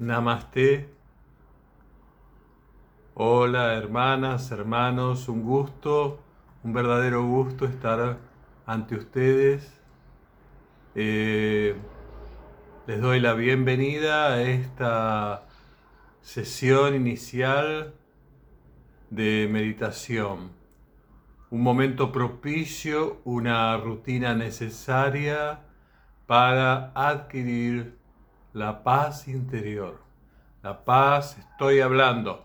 Namaste. Hola hermanas, hermanos, un gusto, un verdadero gusto estar ante ustedes. Eh, les doy la bienvenida a esta sesión inicial de meditación. Un momento propicio, una rutina necesaria para adquirir la paz interior. La paz, estoy hablando,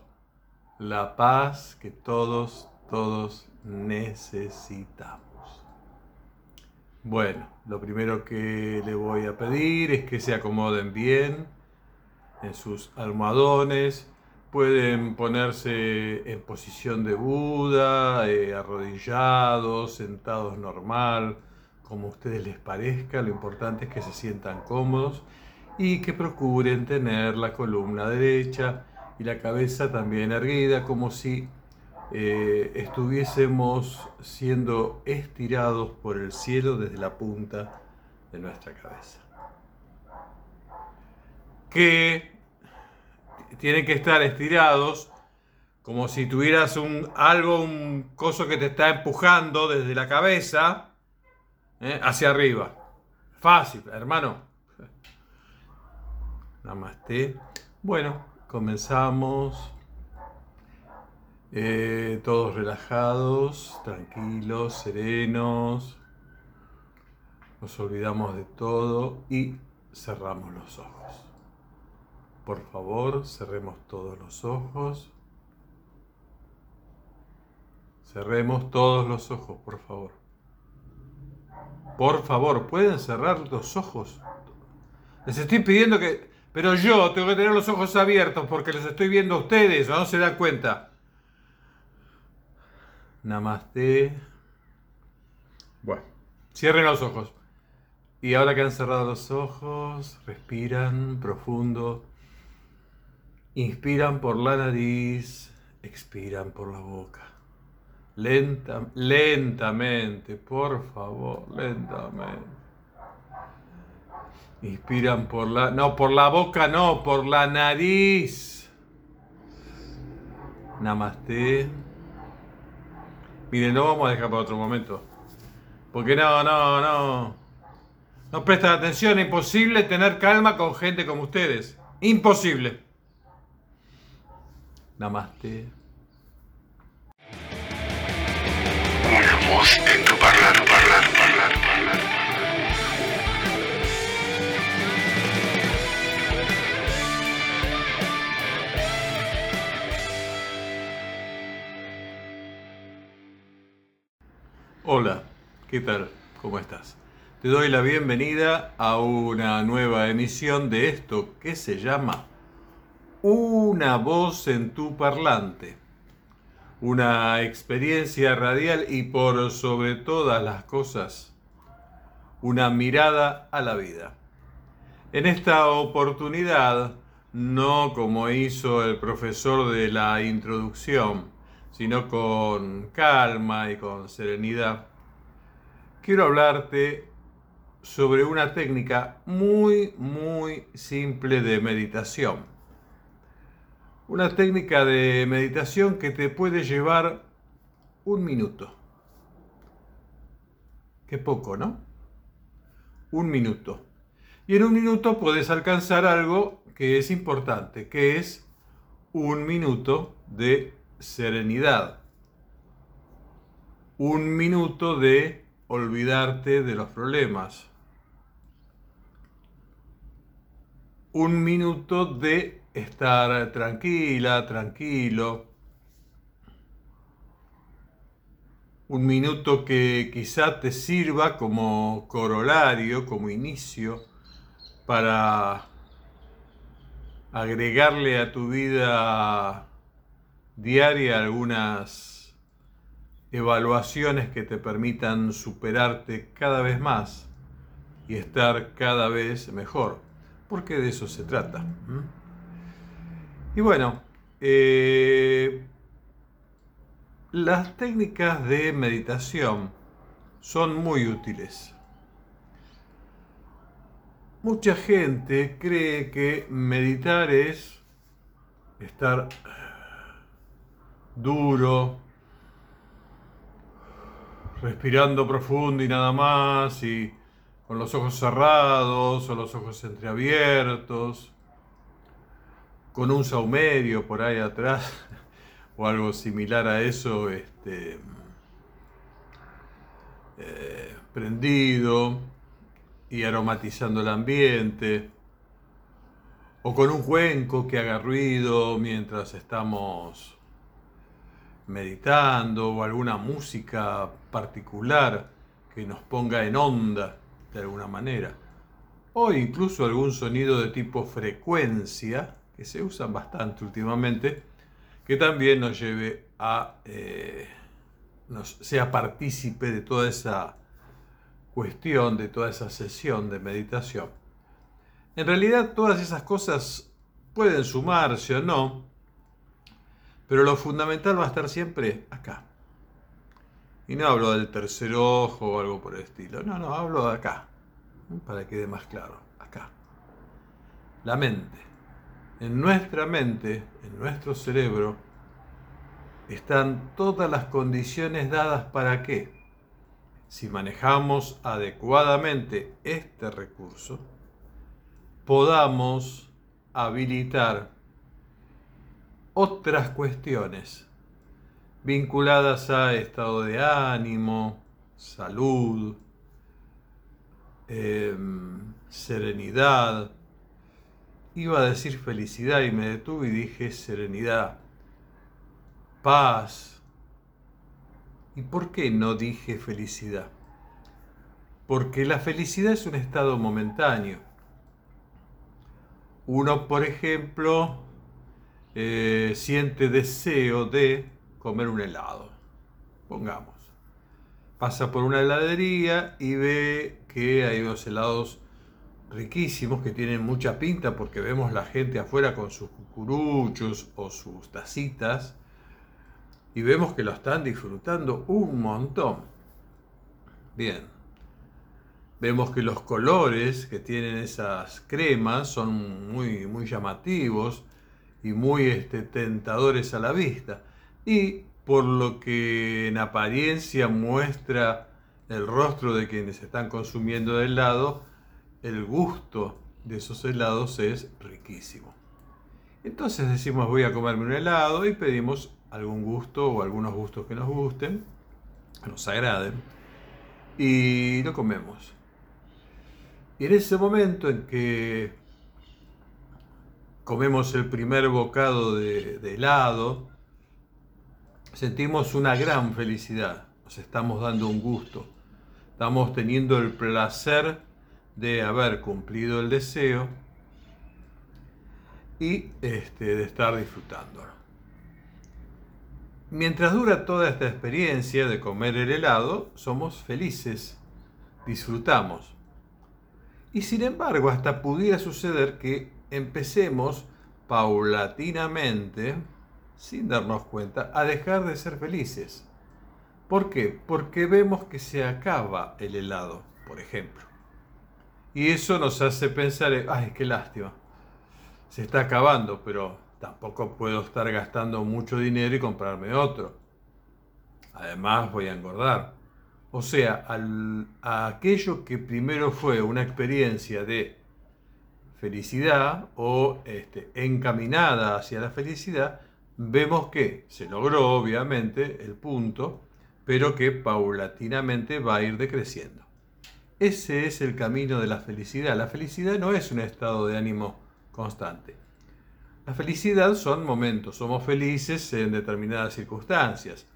la paz que todos, todos necesitamos. Bueno, lo primero que le voy a pedir es que se acomoden bien en sus almohadones. Pueden ponerse en posición de Buda, eh, arrodillados, sentados normal, como a ustedes les parezca. Lo importante es que se sientan cómodos y que procuren tener la columna derecha y la cabeza también erguida, como si eh, estuviésemos siendo estirados por el cielo desde la punta de nuestra cabeza. Que tienen que estar estirados como si tuvieras un, algo, un coso que te está empujando desde la cabeza eh, hacia arriba. Fácil, hermano. Namaste. Bueno, comenzamos. Eh, todos relajados, tranquilos, serenos. Nos olvidamos de todo y cerramos los ojos. Por favor, cerremos todos los ojos. Cerremos todos los ojos, por favor. Por favor, ¿pueden cerrar los ojos? Les estoy pidiendo que pero yo tengo que tener los ojos abiertos porque les estoy viendo a ustedes, ¿no se dan cuenta? Namaste. Bueno, cierren los ojos. Y ahora que han cerrado los ojos, respiran profundo. Inspiran por la nariz, expiran por la boca. Lenta, lentamente, por favor, lentamente. Inspiran por la... No, por la boca no, por la nariz. Namaste. Miren, no vamos a dejar para otro momento. Porque no, no, no. No prestan atención, imposible tener calma con gente como ustedes. Imposible. Namaste. Hola, ¿qué tal? ¿Cómo estás? Te doy la bienvenida a una nueva emisión de esto que se llama Una voz en tu parlante. Una experiencia radial y por sobre todas las cosas, una mirada a la vida. En esta oportunidad, no como hizo el profesor de la introducción, sino con calma y con serenidad, quiero hablarte sobre una técnica muy, muy simple de meditación. Una técnica de meditación que te puede llevar un minuto. Qué poco, ¿no? Un minuto. Y en un minuto puedes alcanzar algo que es importante, que es un minuto de serenidad. Un minuto de olvidarte de los problemas. Un minuto de estar tranquila, tranquilo. Un minuto que quizá te sirva como corolario, como inicio, para agregarle a tu vida diaria algunas evaluaciones que te permitan superarte cada vez más y estar cada vez mejor, porque de eso se trata. Y bueno, eh, las técnicas de meditación son muy útiles. mucha gente cree que meditar es estar duro, respirando profundo y nada más, y con los ojos cerrados o los ojos entreabiertos, con un saumerio por ahí atrás o algo similar a eso, este, eh, prendido y aromatizando el ambiente, o con un cuenco que haga ruido mientras estamos meditando, o alguna música particular que nos ponga en onda de alguna manera, o incluso algún sonido de tipo frecuencia, que se usan bastante últimamente, que también nos lleve a, eh, nos sea partícipe de toda esa cuestión, de toda esa sesión de meditación. En realidad todas esas cosas pueden sumarse o no, pero lo fundamental va a estar siempre acá. Y no hablo del tercer ojo o algo por el estilo, no, no, hablo de acá, para que quede más claro, acá. La mente. En nuestra mente, en nuestro cerebro, están todas las condiciones dadas para que, si manejamos adecuadamente este recurso, podamos habilitar otras cuestiones vinculadas a estado de ánimo, salud, em, serenidad. Iba a decir felicidad y me detuve y dije serenidad paz. ¿Y por qué no dije felicidad? Porque la felicidad es un estado momentáneo. Uno, por ejemplo, eh, siente deseo de comer un helado. Pongamos. Pasa por una heladería y ve que hay unos helados riquísimos que tienen mucha pinta porque vemos la gente afuera con sus cucuruchos o sus tacitas y vemos que lo están disfrutando un montón. Bien. Vemos que los colores que tienen esas cremas son muy, muy llamativos y muy este, tentadores a la vista. Y por lo que en apariencia muestra el rostro de quienes están consumiendo el helado, el gusto de esos helados es riquísimo. Entonces decimos voy a comerme un helado y pedimos algún gusto o algunos gustos que nos gusten, que nos agraden, y lo comemos. Y en ese momento en que comemos el primer bocado de, helado, sentimos una gran felicidad, nos estamos dando un gusto, estamos teniendo el placer de haber cumplido el deseo y este, de estar disfrutándolo. Mientras dura toda esta experiencia de comer el helado, somos felices, disfrutamos. Y sin embargo, hasta pudiera suceder que empecemos paulatinamente, sin darnos cuenta, a dejar de ser felices. ¿Por qué? Porque vemos que se acaba el helado, por ejemplo. Y eso nos hace pensar, ay, qué lástima, se está acabando, pero tampoco puedo estar gastando mucho dinero y comprarme otro. Además voy a engordar. O sea, a aquello que primero fue una experiencia de felicidad o este, encaminada hacia la felicidad, vemos que se logró obviamente el punto, pero que paulatinamente va a ir decreciendo. Ese es el camino de la felicidad. La felicidad no es un estado de ánimo constante. La felicidad son momentos, somos felices en determinadas circunstancias.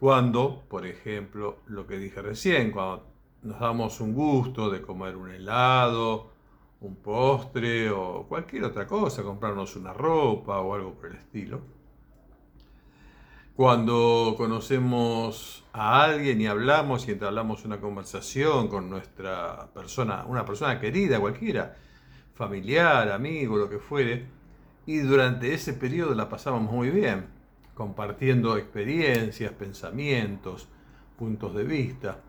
Cuando, por ejemplo, lo que dije recién, cuando nos damos un gusto de comer un helado, un postre o cualquier otra cosa, comprarnos una ropa o algo por el estilo. Cuando conocemos a alguien y hablamos y entablamos una conversación con nuestra persona, una persona querida, cualquiera, familiar, amigo, lo que fuere, y durante ese periodo la pasamos muy bien, compartiendo experiencias, pensamientos, puntos de vista.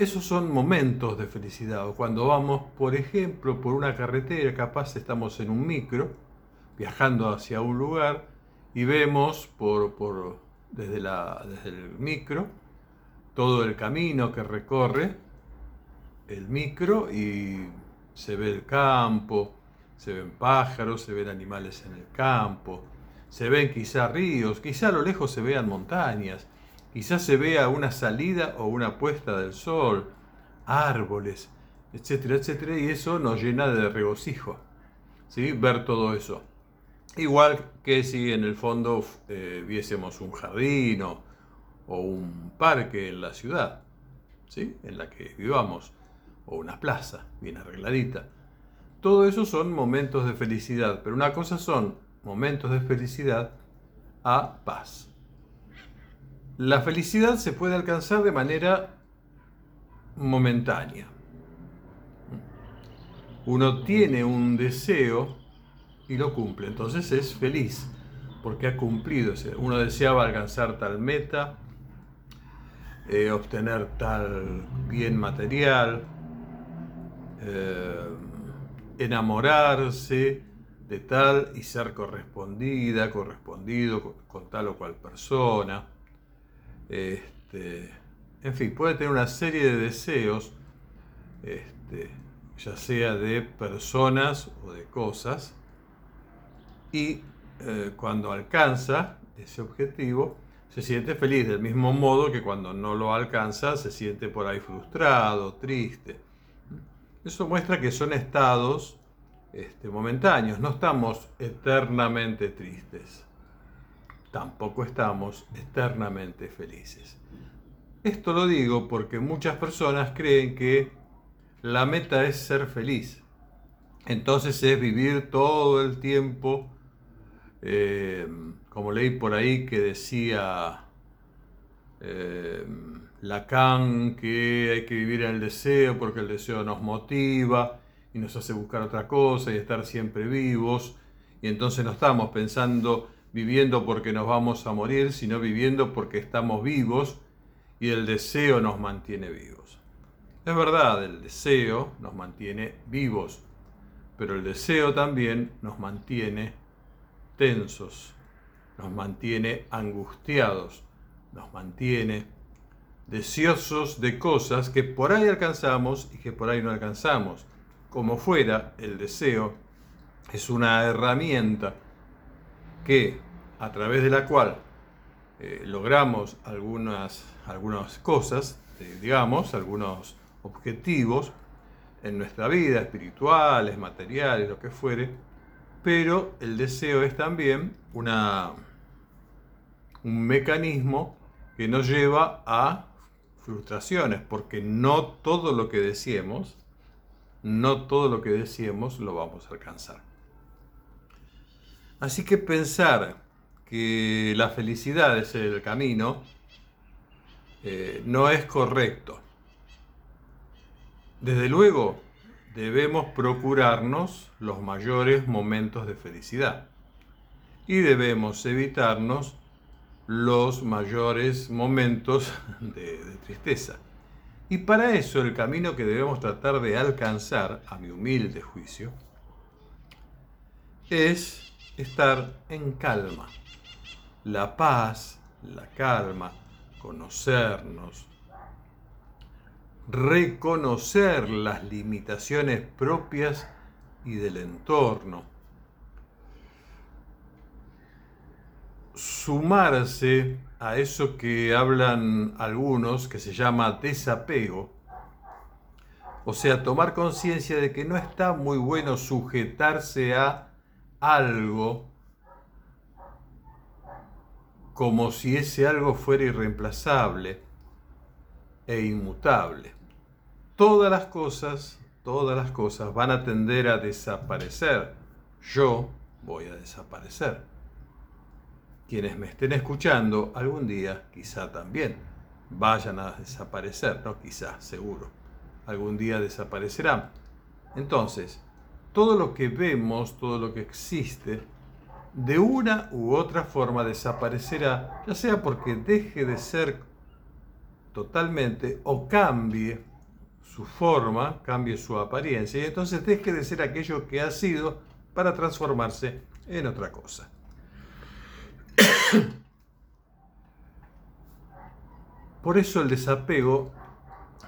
Esos son momentos de felicidad. O cuando vamos, por ejemplo, por una carretera, capaz estamos en un micro, viajando hacia un lugar, y vemos por, desde, la, desde el micro todo el camino que recorre el micro y se ve el campo, se ven pájaros, se ven animales en el campo, se ven quizá ríos, quizá a lo lejos se vean montañas, Quizás se vea una salida o una puesta del sol, árboles, etcétera, etcétera, y eso nos llena de regocijo, ¿sí? Ver todo eso. Igual que si en el fondo eh, viésemos un jardín o, un parque en la ciudad, ¿sí? En la que vivamos, o una plaza bien arregladita. Todo eso son momentos de felicidad, pero una cosa son momentos de felicidad a paz. La felicidad se puede alcanzar de manera momentánea. Uno tiene un deseo y lo cumple, entonces es feliz porque ha cumplido. Uno deseaba alcanzar tal meta, eh, obtener tal bien material, eh, enamorarse de tal y ser correspondida, correspondido con tal o cual persona este, en fin, puede tener una serie de deseos, este, ya sea de personas o de cosas, y eh, cuando alcanza ese objetivo, se siente feliz, del mismo modo que cuando no lo alcanza se siente por ahí frustrado, triste. Eso muestra que son estados este, momentáneos, no estamos eternamente tristes tampoco estamos eternamente felices. Esto lo digo porque muchas personas creen que la meta es ser feliz. Entonces es vivir todo el tiempo, eh, como leí por ahí que decía eh, Lacan, que hay que vivir en el deseo porque el deseo nos motiva y nos hace buscar otra cosa y estar siempre vivos. Y entonces no estamos pensando viviendo porque nos vamos a morir, sino viviendo porque estamos vivos y el deseo nos mantiene vivos. Es verdad, el deseo nos mantiene vivos, pero el deseo también nos mantiene tensos, nos mantiene angustiados, nos mantiene deseosos de cosas que por ahí alcanzamos y que por ahí no alcanzamos. Como fuera, el deseo es una herramienta que a través de la cual eh, logramos algunas, algunas cosas, eh, digamos, algunos objetivos en nuestra vida, espirituales, materiales, lo que fuere, pero el deseo es también una, un mecanismo que nos lleva a frustraciones, porque no todo lo que deseemos, no todo lo que deseemos lo vamos a alcanzar. Así que pensar que la felicidad es el camino eh, no es correcto. Desde luego, debemos procurarnos los mayores momentos de felicidad y debemos evitarnos los mayores momentos de, de, tristeza. Y para eso el camino que debemos tratar de alcanzar, a mi humilde juicio, es estar en calma. La paz, la calma, conocernos, reconocer las limitaciones propias y del entorno, sumarse a eso que hablan algunos que se llama desapego, o sea, tomar conciencia de que no está muy bueno sujetarse a algo como si ese algo fuera irreemplazable e inmutable. Todas las cosas, todas las cosas van a tender a desaparecer. Yo voy a desaparecer. Quienes me estén escuchando algún día quizá también vayan a desaparecer, no quizá, seguro. Algún día desaparecerán. Entonces, todo lo que vemos, todo lo que existe, de una u otra forma desaparecerá, ya sea porque deje de ser totalmente o cambie su forma, cambie su apariencia y entonces deje de ser aquello que ha sido para transformarse en otra cosa. Por eso el desapego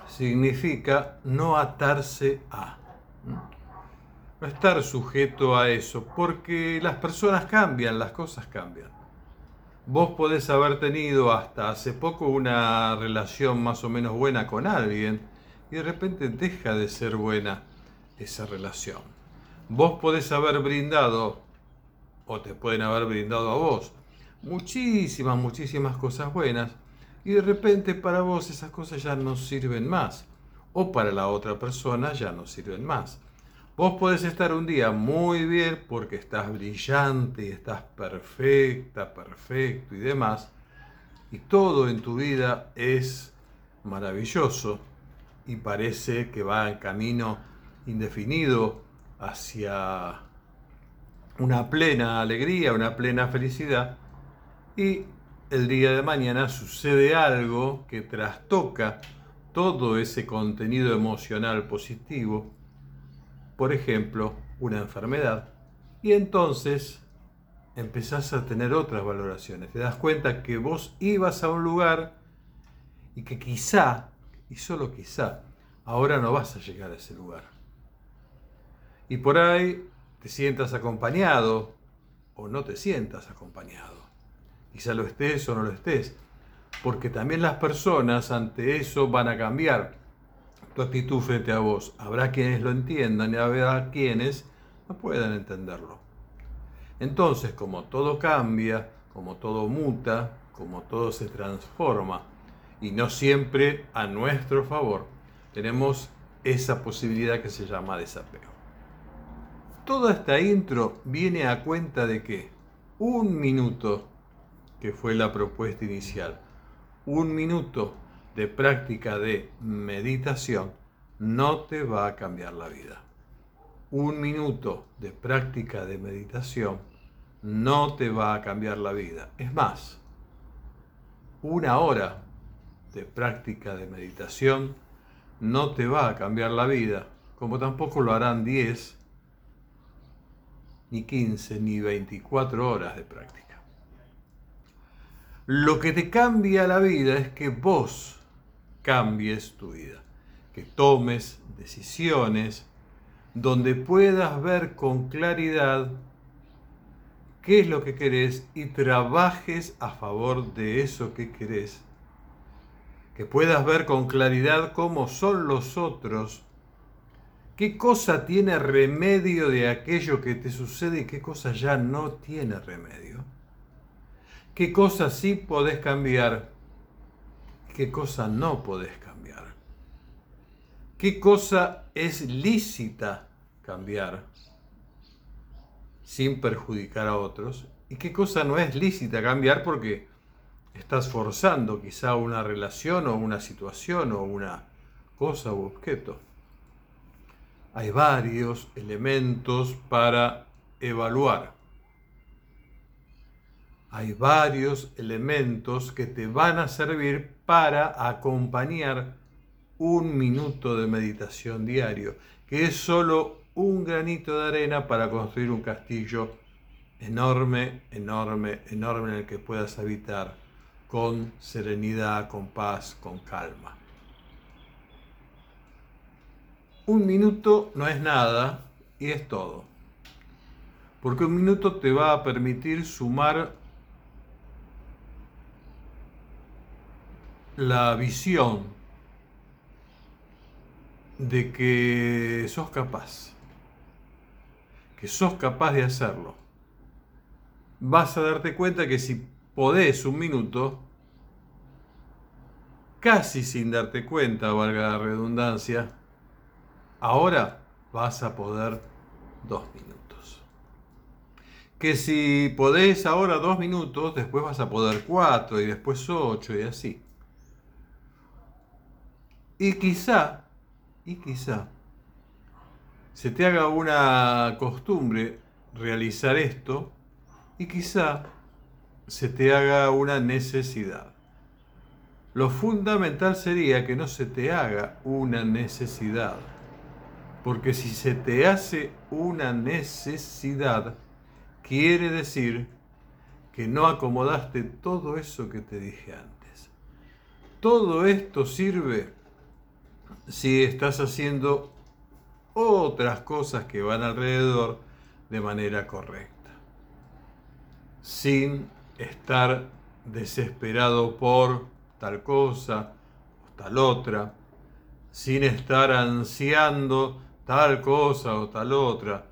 significa no atarse a, no estar sujeto a eso, porque las personas cambian, las cosas cambian. Vos podés haber tenido hasta hace poco una relación más o menos buena con alguien y de repente deja de ser buena esa relación. Vos podés haber brindado, o te pueden haber brindado a vos, muchísimas, muchísimas cosas buenas y de repente para vos esas cosas ya no sirven más o para la otra persona ya no sirven más. Vos podés estar un día muy bien porque estás brillante y estás perfecta, perfecto y demás, y todo en tu vida es maravilloso y parece que va en camino indefinido hacia una plena alegría, una plena felicidad, y el día de mañana sucede algo que trastoca todo ese contenido emocional positivo, por ejemplo, una enfermedad, y entonces empezás a tener otras valoraciones. Te das cuenta que vos ibas a un lugar y que quizá, y solo quizá, ahora no vas a llegar a ese lugar. Y por ahí te sientas acompañado o no te sientas acompañado. Quizá lo estés o no lo estés. Porque también las personas ante eso van a cambiar tu actitud frente a vos. Habrá quienes lo entiendan y habrá quienes no puedan entenderlo. Entonces, como todo cambia, como todo muta, como todo se transforma, y no siempre a nuestro favor, tenemos esa posibilidad que se llama desapego. Toda esta intro viene a cuenta de que un minuto que fue la propuesta inicial. Un minuto de práctica de meditación no te va a cambiar la vida. Un minuto de práctica de meditación no te va a cambiar la vida. Es más, una hora de práctica de meditación no te va a cambiar la vida, como tampoco lo harán 10, ni 15, ni 24 horas de práctica. Lo que te cambia la vida es que vos cambies tu vida, que tomes decisiones donde puedas ver con claridad qué es lo que querés y trabajes a favor de eso que querés. Que puedas ver con claridad cómo son los otros, qué cosa tiene remedio de aquello que te sucede y qué cosa ya no tiene remedio qué cosas sí podés cambiar, qué cosa no podés cambiar, qué cosa es lícita cambiar sin perjudicar a otros y qué cosa no es lícita cambiar porque estás forzando quizá una relación o una situación o una cosa u objeto. Hay varios elementos para evaluar. Hay varios elementos que te van a servir para acompañar un minuto de meditación diario, que es solo un granito de arena para construir un castillo enorme, enorme, enorme en el que puedas habitar con serenidad, con paz, con calma. Un minuto no es nada y es todo. Porque un minuto te va a permitir sumar la visión de que sos capaz, que sos capaz de hacerlo, vas a darte cuenta que si podés un minuto, casi sin darte cuenta, valga la redundancia, ahora vas a poder dos minutos. Que si podés ahora dos minutos, después vas a poder cuatro y después ocho y así. Y quizá, y quizá, se te haga una costumbre realizar esto y quizá se te haga una necesidad. lo fundamental sería que no se te haga una necesidad. Porque si se te hace una necesidad, quiere decir que no acomodaste todo eso que te dije antes. Todo esto sirve si estás haciendo otras cosas que van alrededor de manera correcta, sin estar desesperado por tal cosa o tal otra, sin estar ansiando tal cosa o tal otra.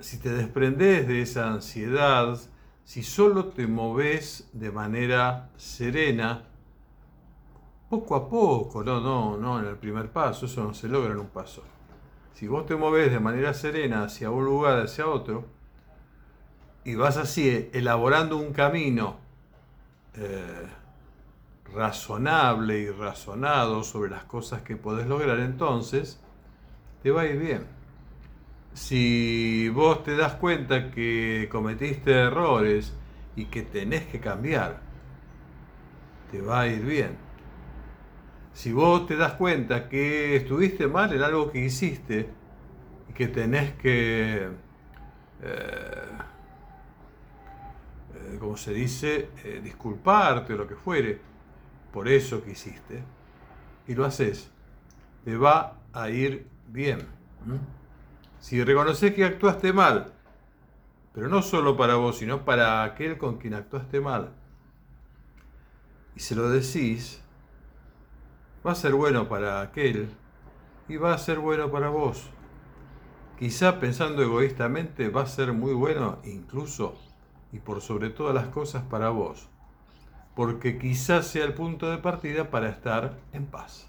Si te desprendes de esa ansiedad, si solo te moves de manera serena, poco a poco, no, no, no en el primer paso, eso no se logra en un paso. Si vos te moves de manera serena hacia un lugar, hacia otro, y vas así elaborando un camino eh, razonable y razonado sobre las cosas que podés lograr, entonces te va a ir bien. Si vos te das cuenta que cometiste errores y que tenés que cambiar, te va a ir bien. Si vos te das cuenta que estuviste mal en algo que hiciste y que tenés que, eh, eh, como se dice, eh, disculparte o lo que fuere, por eso que hiciste, y lo haces, te va a ir bien. Si reconoces que actuaste mal, pero no solo para vos, sino para aquel con quien actuaste mal, y se lo decís, va a ser bueno para aquel y va a ser bueno para vos. Quizá pensando egoístamente va a ser muy bueno incluso y por sobre todas las cosas para vos porque quizás sea el punto de partida para estar en paz.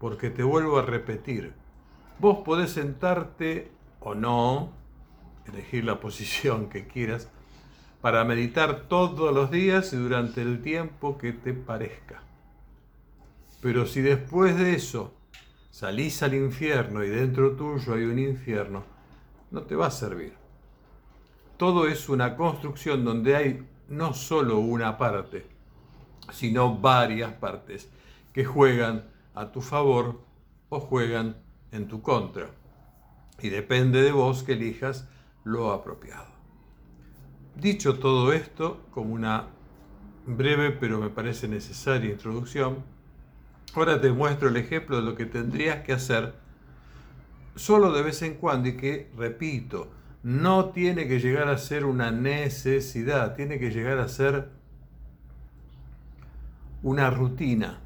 Porque te vuelvo a repetir, vos podés sentarte o no, elegir la posición que quieras, para meditar todos los días y durante el tiempo que te parezca. Pero si después de eso salís al infierno y dentro tuyo hay un infierno, no te va a servir. Todo es una construcción donde hay no solo una parte, sino varias partes que juegan a tu favor o juegan en tu contra. Y depende de vos que elijas lo apropiado. Dicho todo esto, como una breve pero me parece necesaria introducción, ahora te muestro el ejemplo de lo que tendrías que hacer solo de vez en cuando y que, repito, no tiene que llegar a ser una necesidad, tiene que llegar a ser una rutina.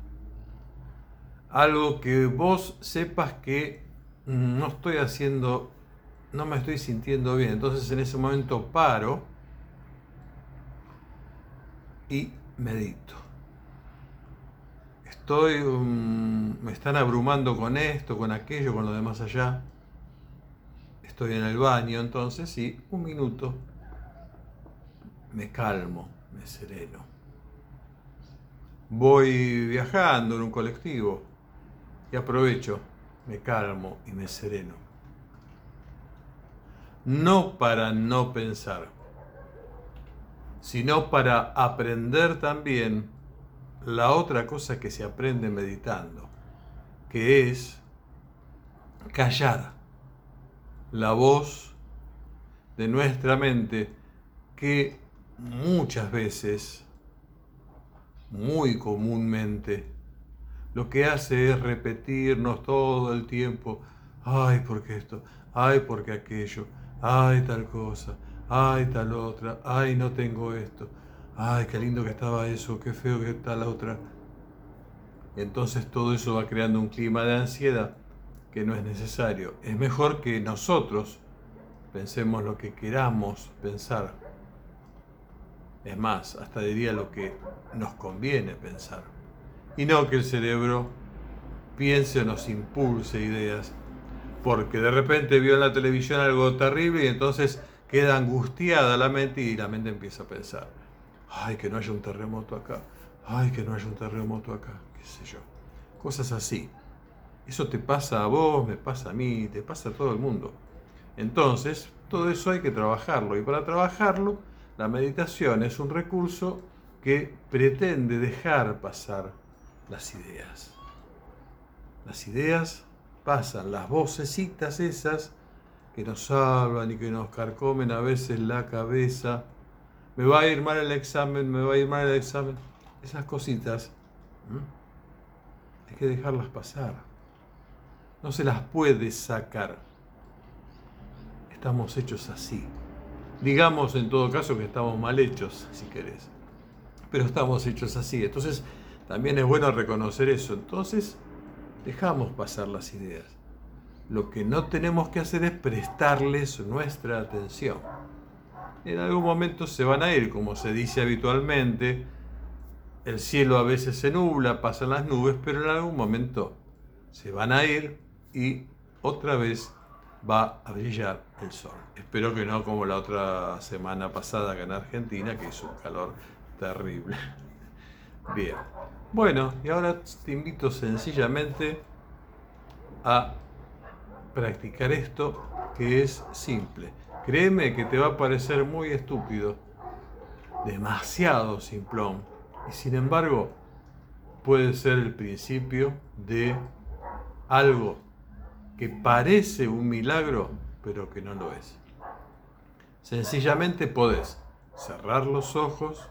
Algo que vos sepas que no estoy haciendo, no me estoy sintiendo bien. Entonces en ese momento paro y medito. Estoy, um, me están abrumando con esto, con aquello, con lo demás allá. Estoy en el baño, entonces y un minuto me calmo, me sereno voy viajando en un colectivo y aprovecho, me calmo y me sereno. No para no pensar, sino para aprender también la otra cosa que se aprende meditando, que es callar la voz de nuestra mente que muchas veces muy comúnmente, lo que hace es repetirnos todo el tiempo, ay, porque esto, ay, porque aquello, ay, tal cosa, ay, tal otra, ay, no tengo esto, ay, qué lindo que estaba eso, qué feo que está la otra. Entonces todo eso va creando un clima de ansiedad que no es necesario. Es mejor que nosotros pensemos lo que queramos pensar es más, hasta diría lo que nos conviene pensar. Y no que el cerebro piense o nos impulse ideas, porque de repente vio en la televisión algo terrible y entonces queda angustiada la mente y la mente empieza a pensar, ay, que no haya un terremoto acá, ay, que no haya un terremoto acá, qué sé yo. Cosas así. Eso te pasa a vos, me pasa a mí, te pasa a todo el mundo. Entonces, todo eso hay que trabajarlo y para trabajarlo la meditación es un recurso que pretende dejar pasar las ideas. Las ideas pasan, las vocecitas esas que nos hablan y que nos carcomen a veces la cabeza. Me va a ir mal el examen, me va a ir mal el examen. Esas cositas hay que dejarlas pasar. No se las puede sacar. Estamos hechos así. Digamos en todo caso que estamos mal hechos, si querés. Pero estamos hechos así. Entonces, también es bueno reconocer eso. Entonces, dejamos pasar las ideas. Lo que no tenemos que hacer es prestarles nuestra atención. En algún momento se van a ir, como se dice habitualmente. El cielo a veces se nubla, pasan las nubes, pero en algún momento se van a ir y otra vez va a brillar el sol. Espero que no como la otra semana pasada acá en Argentina, que hizo un calor terrible. Bien. Bueno, y ahora te invito sencillamente a practicar esto que es simple. Créeme que te va a parecer muy estúpido, demasiado simplón, y sin embargo puede ser el principio de algo que parece un milagro, pero que no lo es. Sencillamente podés cerrar los ojos,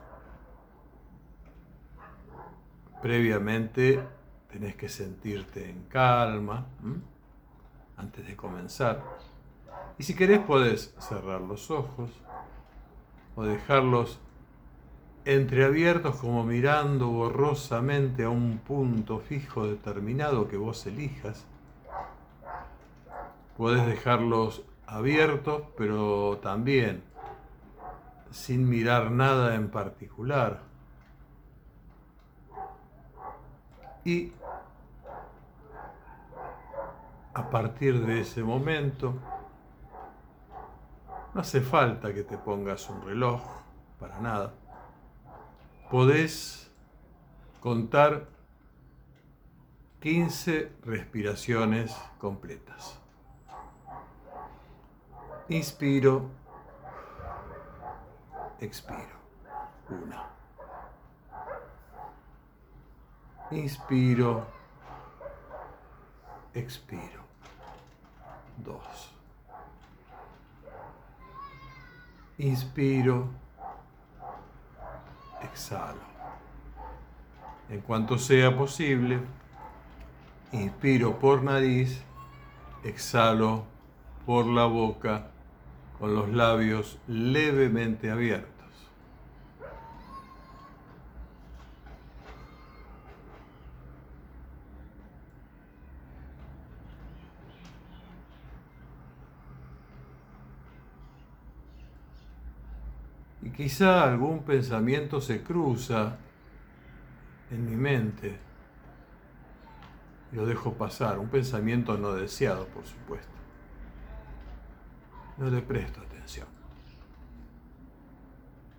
previamente tenés que sentirte en calma antes de comenzar. Y si querés podés cerrar los ojos o dejarlos entreabiertos como mirando borrosamente a un punto fijo determinado que vos elijas. Podés dejarlos abiertos, pero también sin mirar nada en particular. Y a partir de ese momento, no hace falta que te pongas un reloj, para nada. Podés contar 15 respiraciones completas. Inspiro, expiro. Una. Inspiro, expiro. Dos. Inspiro, exhalo. En cuanto sea posible, inspiro por nariz, exhalo por la boca con los labios levemente abiertos. Quizá algún pensamiento se cruza en mi mente. Lo dejo pasar, un pensamiento no deseado, por supuesto no le presto atención.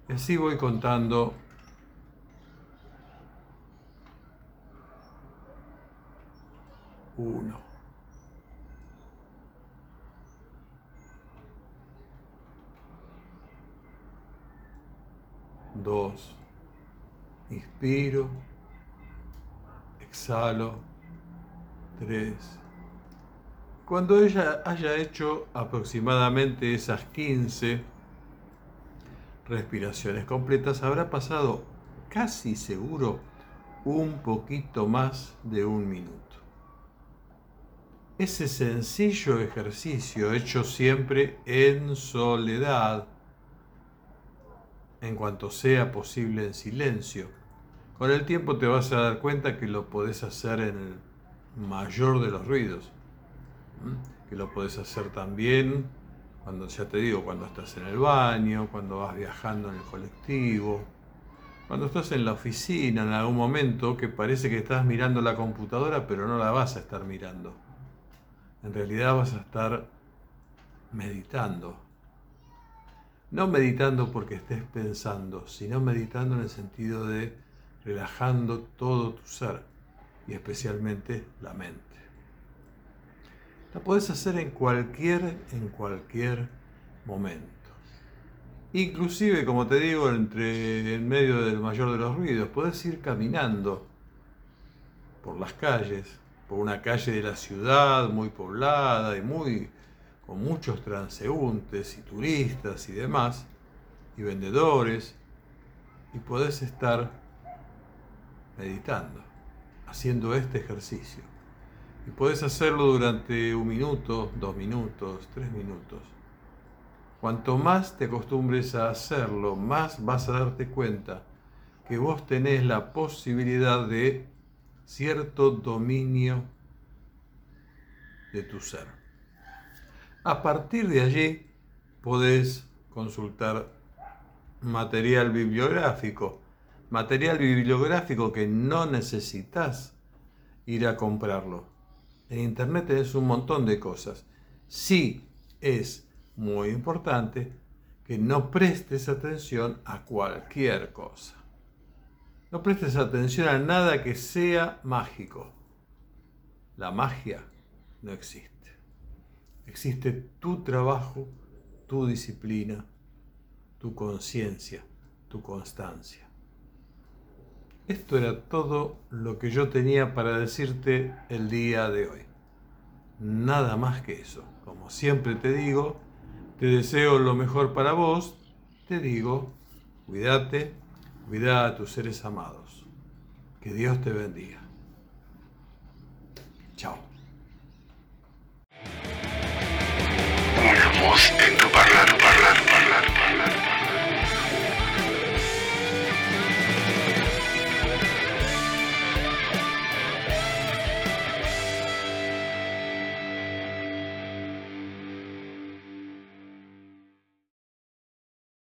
Y así voy contando uno. Dos. Inspiro. Exhalo. Tres. Cuando ella haya hecho aproximadamente esas 15 respiraciones completas, habrá pasado casi seguro un poquito más de un minuto. Ese sencillo ejercicio hecho siempre en soledad, en cuanto sea posible en silencio, con el tiempo te vas a dar cuenta que lo podés hacer en el mayor de los ruidos que lo puedes hacer también cuando, ya te digo, cuando estás en el baño, cuando vas viajando en el colectivo, cuando estás en la oficina en algún momento que parece que estás mirando la computadora, pero no la vas a estar mirando. En realidad vas a estar meditando. No meditando porque estés pensando, sino meditando en el sentido de relajando todo tu ser y especialmente la mente. La puedes hacer en cualquier, en cualquier momento. Inclusive, como te digo, entre en medio del mayor de los ruidos, puedes ir caminando por las calles, por una calle de la ciudad muy poblada y muy con muchos transeúntes y turistas y demás, y vendedores, y podés estar meditando, haciendo este ejercicio. Y podés hacerlo durante un minuto, dos minutos, tres minutos. Cuanto más te acostumbres a hacerlo, más vas a darte cuenta que vos tenés la posibilidad de cierto dominio de tu ser. A partir de allí podés consultar material bibliográfico, material bibliográfico que no necesitas ir a comprarlo. En internet tenés un montón de cosas. Sí es muy importante que no prestes atención a cualquier cosa. No prestes atención a nada que sea mágico. La magia no existe. Existe tu trabajo, tu disciplina, tu conciencia, tu constancia. Esto era todo lo que yo tenía para decirte el día de hoy. Nada más que eso. Como siempre te digo, te deseo lo mejor para vos. Te digo, cuídate, cuida a tus seres amados. Que Dios te bendiga. Chao.